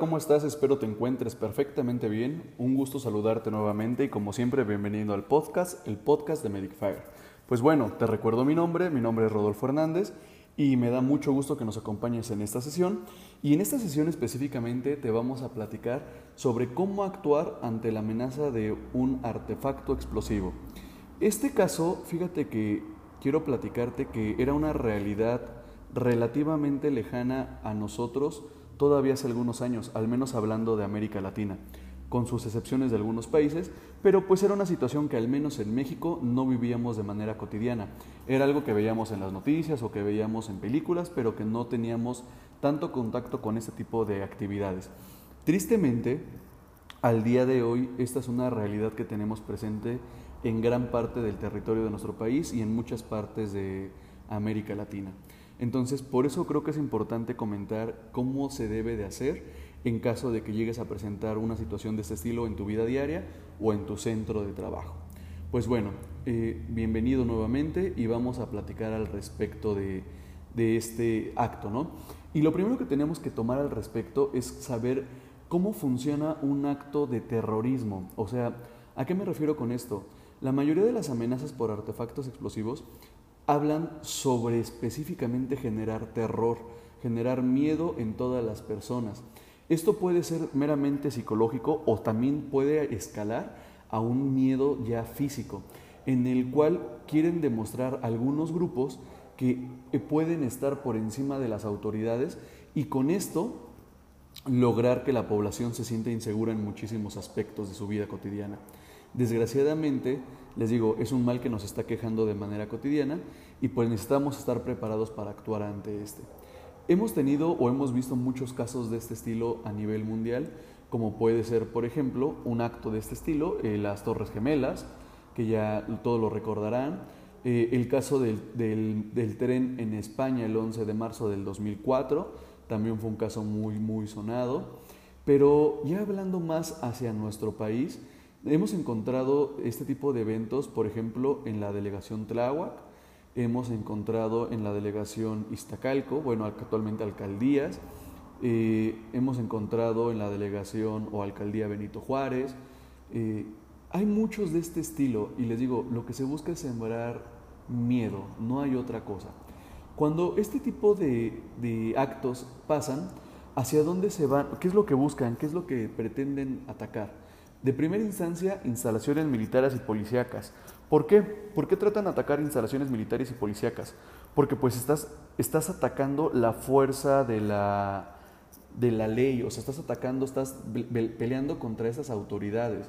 ¿cómo estás? Espero te encuentres perfectamente bien. Un gusto saludarte nuevamente y como siempre, bienvenido al podcast, el podcast de Medic Fire. Pues bueno, te recuerdo mi nombre, mi nombre es Rodolfo Hernández y me da mucho gusto que nos acompañes en esta sesión. Y en esta sesión específicamente te vamos a platicar sobre cómo actuar ante la amenaza de un artefacto explosivo. Este caso, fíjate que quiero platicarte que era una realidad relativamente lejana a nosotros todavía hace algunos años, al menos hablando de América Latina, con sus excepciones de algunos países, pero pues era una situación que al menos en México no vivíamos de manera cotidiana. Era algo que veíamos en las noticias o que veíamos en películas, pero que no teníamos tanto contacto con este tipo de actividades. Tristemente, al día de hoy, esta es una realidad que tenemos presente en gran parte del territorio de nuestro país y en muchas partes de América Latina. Entonces, por eso creo que es importante comentar cómo se debe de hacer en caso de que llegues a presentar una situación de este estilo en tu vida diaria o en tu centro de trabajo. Pues bueno, eh, bienvenido nuevamente y vamos a platicar al respecto de, de este acto, ¿no? Y lo primero que tenemos que tomar al respecto es saber cómo funciona un acto de terrorismo. O sea, ¿a qué me refiero con esto? La mayoría de las amenazas por artefactos explosivos hablan sobre específicamente generar terror, generar miedo en todas las personas. Esto puede ser meramente psicológico o también puede escalar a un miedo ya físico, en el cual quieren demostrar algunos grupos que pueden estar por encima de las autoridades y con esto lograr que la población se sienta insegura en muchísimos aspectos de su vida cotidiana. Desgraciadamente, les digo, es un mal que nos está quejando de manera cotidiana y pues necesitamos estar preparados para actuar ante este. Hemos tenido o hemos visto muchos casos de este estilo a nivel mundial, como puede ser, por ejemplo, un acto de este estilo, eh, las Torres Gemelas, que ya todos lo recordarán, eh, el caso del, del, tren en España el 11 de marzo del 2004, también fue un caso muy, muy sonado, pero ya hablando más hacia nuestro país, Hemos encontrado este tipo de eventos, por ejemplo, en la delegación Tláhuac, hemos encontrado en la delegación Iztacalco, bueno, actualmente alcaldías, eh, hemos encontrado en la delegación o alcaldía Benito Juárez. Eh, hay muchos de este estilo y les digo, lo que se busca es sembrar miedo, no hay otra cosa. Cuando este tipo de, de actos pasan, ¿hacia dónde se van? ¿Qué es lo que buscan? ¿Qué es lo que pretenden atacar? De primera instancia, instalaciones militares y policíacas. ¿Por qué? ¿Por qué tratan de atacar instalaciones militares y policíacas? Porque pues estás, estás atacando la fuerza de la, de la ley, o sea, estás atacando, estás peleando contra esas autoridades.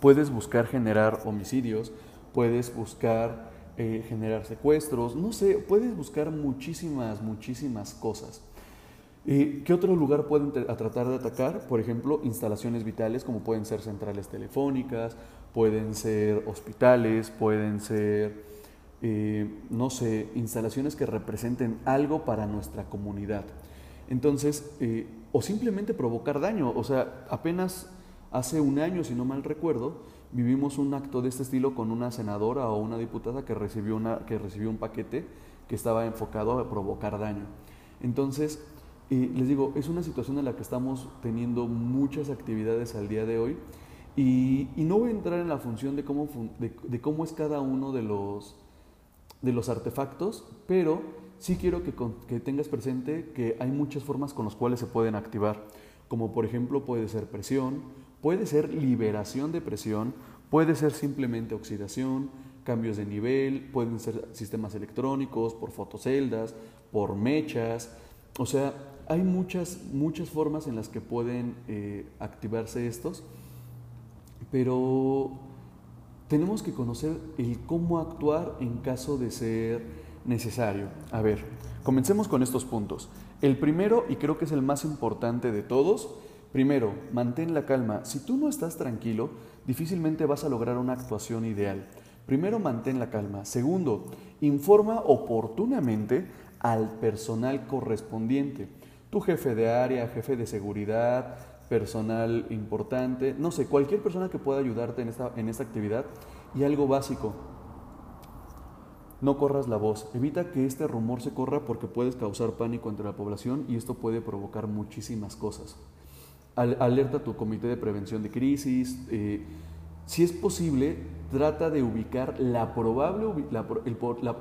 Puedes buscar generar homicidios, puedes buscar eh, generar secuestros, no sé, puedes buscar muchísimas, muchísimas cosas. ¿Qué otro lugar pueden tratar de atacar? Por ejemplo, instalaciones vitales como pueden ser centrales telefónicas, pueden ser hospitales, pueden ser, eh, no sé, instalaciones que representen algo para nuestra comunidad. Entonces, eh, o simplemente provocar daño. O sea, apenas hace un año, si no mal recuerdo, vivimos un acto de este estilo con una senadora o una diputada que recibió, una, que recibió un paquete que estaba enfocado a provocar daño. Entonces, y les digo, es una situación en la que estamos teniendo muchas actividades al día de hoy. Y, no voy a entrar en la función de cómo, de, cómo es cada uno de los, de los artefactos, pero sí quiero que, que tengas presente que hay muchas formas con las cuales se pueden activar, como por ejemplo puede ser presión, puede ser liberación de presión, puede ser simplemente oxidación, cambios de nivel, pueden ser sistemas electrónicos, por fotoceldas, por mechas, o sea, hay muchas, muchas formas en las que pueden eh, activarse estos, pero tenemos que conocer el cómo actuar en caso de ser necesario. A ver, comencemos con estos puntos. El primero, y creo que es el más importante de todos, primero, mantén la calma. Si tú no estás tranquilo, difícilmente vas a lograr una actuación ideal. Primero, mantén la calma. Segundo, informa oportunamente al personal correspondiente tu jefe de área, jefe de seguridad, personal importante, no sé, cualquier persona que pueda ayudarte en esta, en esta actividad y algo básico. no corras la voz. Evita que este rumor se corra porque puedes causar pánico entre la población y esto puede provocar muchísimas cosas. alerta a tu comité de prevención de crisis. Eh, si es posible, trata de ubicar la probable, la,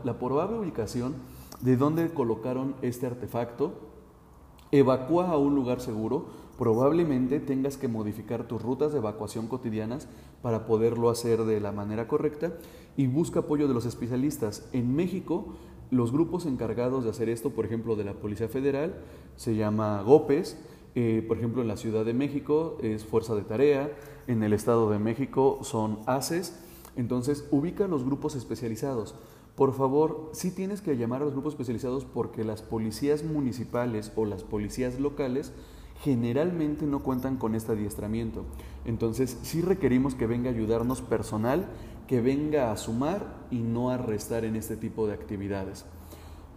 la probable ubicación de dónde colocaron este artefacto. Evacúa a un lugar seguro. Probablemente tengas que modificar tus rutas de evacuación cotidianas para poderlo hacer de la manera correcta y busca apoyo de los especialistas. En México, los grupos encargados de hacer esto, por ejemplo, de la Policía Federal, se llama GOPES, eh, por ejemplo, en la Ciudad de México es Fuerza de Tarea, en el Estado de México son ACES, entonces ubica los grupos especializados. Por favor, sí tienes que llamar a los grupos especializados porque las policías municipales o las policías locales generalmente no cuentan con este adiestramiento. Entonces, sí requerimos que venga a ayudarnos personal, que venga a sumar y no a restar en este tipo de actividades.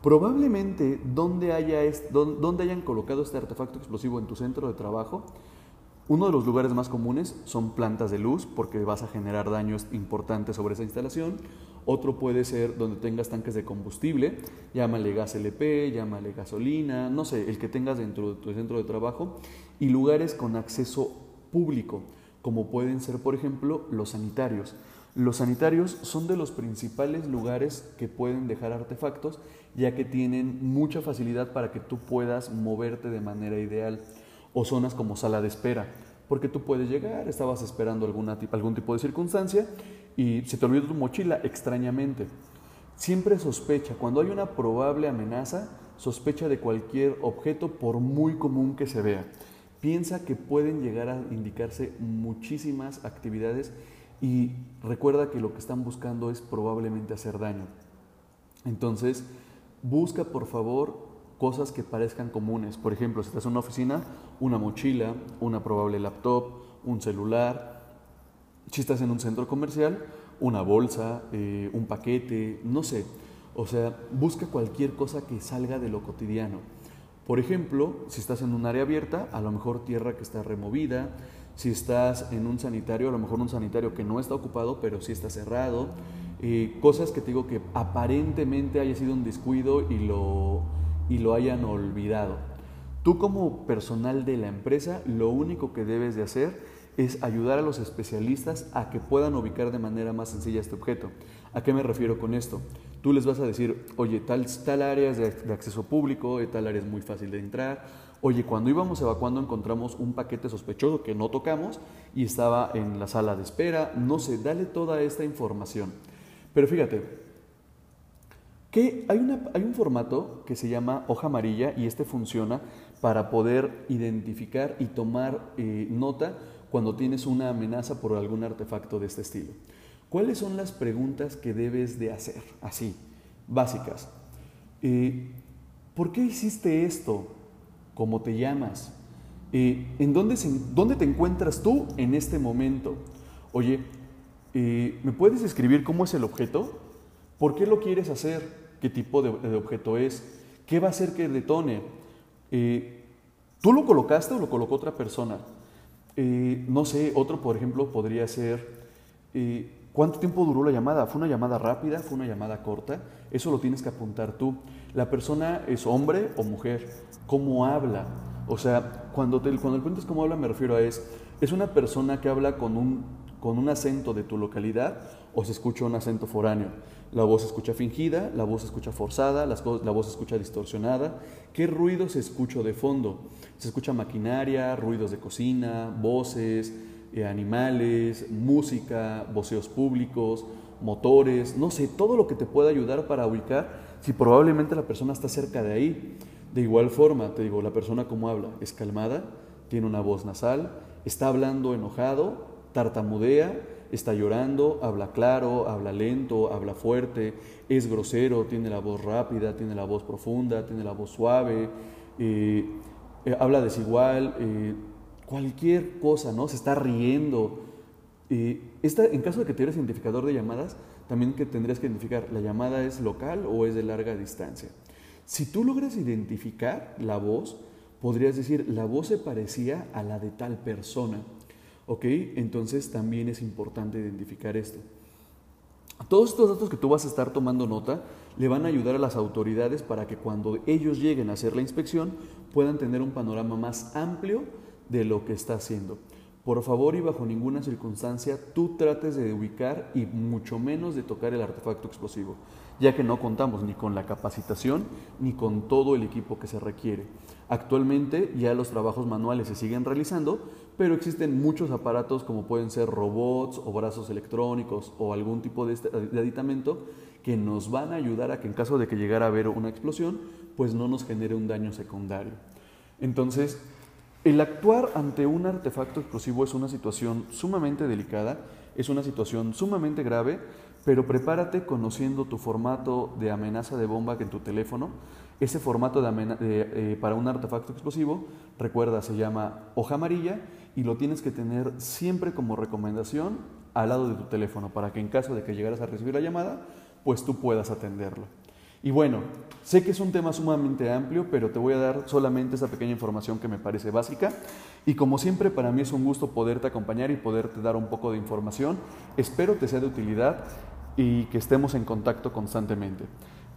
Probablemente donde, haya donde hayan colocado este artefacto explosivo en tu centro de trabajo, uno de los lugares más comunes son plantas de luz porque vas a generar daños importantes sobre esa instalación. Otro puede ser donde tengas tanques de combustible, llámale gas LP, llámale gasolina, no sé, el que tengas dentro de tu centro de trabajo. Y lugares con acceso público, como pueden ser, por ejemplo, los sanitarios. Los sanitarios son de los principales lugares que pueden dejar artefactos, ya que tienen mucha facilidad para que tú puedas moverte de manera ideal o zonas como sala de espera, porque tú puedes llegar, estabas esperando alguna, algún tipo de circunstancia y se te olvidó tu mochila extrañamente. Siempre sospecha, cuando hay una probable amenaza, sospecha de cualquier objeto por muy común que se vea. Piensa que pueden llegar a indicarse muchísimas actividades y recuerda que lo que están buscando es probablemente hacer daño. Entonces, busca por favor cosas que parezcan comunes. Por ejemplo, si estás en una oficina, una mochila, una probable laptop, un celular. Si estás en un centro comercial, una bolsa, eh, un paquete, no sé. O sea, busca cualquier cosa que salga de lo cotidiano. Por ejemplo, si estás en un área abierta, a lo mejor tierra que está removida. Si estás en un sanitario, a lo mejor un sanitario que no está ocupado, pero sí está cerrado. Eh, cosas que te digo que aparentemente haya sido un descuido y lo y lo hayan olvidado. Tú como personal de la empresa, lo único que debes de hacer es ayudar a los especialistas a que puedan ubicar de manera más sencilla este objeto. ¿A qué me refiero con esto? Tú les vas a decir, oye, tal, tal área es de, acceso público, eh, tal área es muy fácil de entrar. Oye, cuando íbamos evacuando encontramos un paquete sospechoso que no tocamos y estaba en la sala de espera. No sé, dale toda esta información. Pero fíjate, que hay, una, hay un formato que se llama hoja amarilla y este funciona para poder identificar y tomar eh, nota cuando tienes una amenaza por algún artefacto de este estilo. ¿Cuáles son las preguntas que debes de hacer? Así, básicas. Eh, ¿Por qué hiciste esto? ¿Cómo te llamas? Eh, ¿En dónde, dónde te encuentras tú en este momento? Oye, ¿me puedes escribir cómo es el objeto? ¿Por qué lo quieres hacer? qué tipo de, objeto es, qué va a hacer que detone. Eh, ¿Tú lo colocaste o lo colocó otra persona? Eh, no sé, otro por ejemplo podría ser, eh, ¿cuánto tiempo duró la llamada? ¿Fue una llamada rápida? ¿Fue una llamada corta? Eso lo tienes que apuntar tú. La persona es hombre o mujer, ¿cómo habla? O sea, cuando, te, cuando el es cómo habla me refiero a es, ¿es una persona que habla con un, con un acento de tu localidad o se escucha un acento foráneo? La voz se escucha fingida, la voz se escucha forzada, la voz se escucha distorsionada. ¿Qué ruido se escucha de fondo? Se escucha maquinaria, ruidos de cocina, voces, eh, animales, música, voceos públicos, motores, no sé, todo lo que te pueda ayudar para ubicar si probablemente la persona está cerca de ahí. De igual forma, te digo, la persona como habla es calmada, tiene una voz nasal, está hablando enojado, tartamudea, está llorando, habla claro, habla lento, habla fuerte, es grosero, tiene la voz rápida, tiene la voz profunda, tiene la voz suave, eh, eh, habla desigual, eh, cualquier cosa, ¿no? Se está riendo. Esta, en caso de que tuvieras identificador de llamadas, también que tendrías que identificar, ¿la llamada es local o es de larga distancia? Si tú logras identificar la voz, podrías decir, la voz se parecía a la de tal persona. ¿Ok? Entonces también es importante identificar esto. Todos estos datos que tú vas a estar tomando nota le van a ayudar a las autoridades para que cuando ellos lleguen a hacer la inspección puedan tener un panorama más amplio de lo que está haciendo. Por favor y bajo ninguna circunstancia tú trates de ubicar y mucho menos de tocar el artefacto explosivo, ya que no contamos ni con la capacitación ni con todo el equipo que se requiere. Actualmente ya los trabajos manuales se siguen realizando, pero existen muchos aparatos como pueden ser robots o brazos electrónicos o algún tipo de, este, aditamento que nos van a ayudar a que en caso de que llegara a haber una explosión, pues no nos genere un daño secundario. Entonces, el actuar ante un artefacto explosivo es una situación sumamente delicada, es una situación sumamente grave, pero prepárate conociendo tu formato de amenaza de bomba que en tu teléfono. Ese formato de eh, para un artefacto explosivo, recuerda, se llama hoja amarilla y lo tienes que tener siempre como recomendación al lado de tu teléfono para que en caso de que llegaras a recibir la llamada, pues tú puedas atenderlo. Y bueno, sé que es un tema sumamente amplio, pero te voy a dar solamente esa pequeña información que me parece básica. Y como siempre, para mí es un gusto poderte acompañar y poderte dar un poco de información. Espero te sea de utilidad y que estemos en contacto constantemente.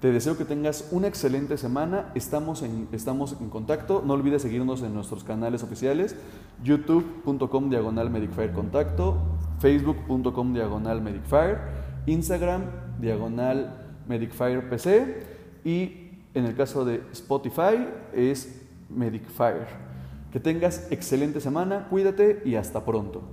Te deseo que tengas una excelente semana. Estamos en, estamos en contacto. No olvides seguirnos en nuestros canales oficiales: youtube.com diagonal medicfire contacto, facebook.com diagonal medicfire, Instagram diagonal Medicfire PC y en el caso de Spotify es Medicfire. Que tengas excelente semana, cuídate y hasta pronto.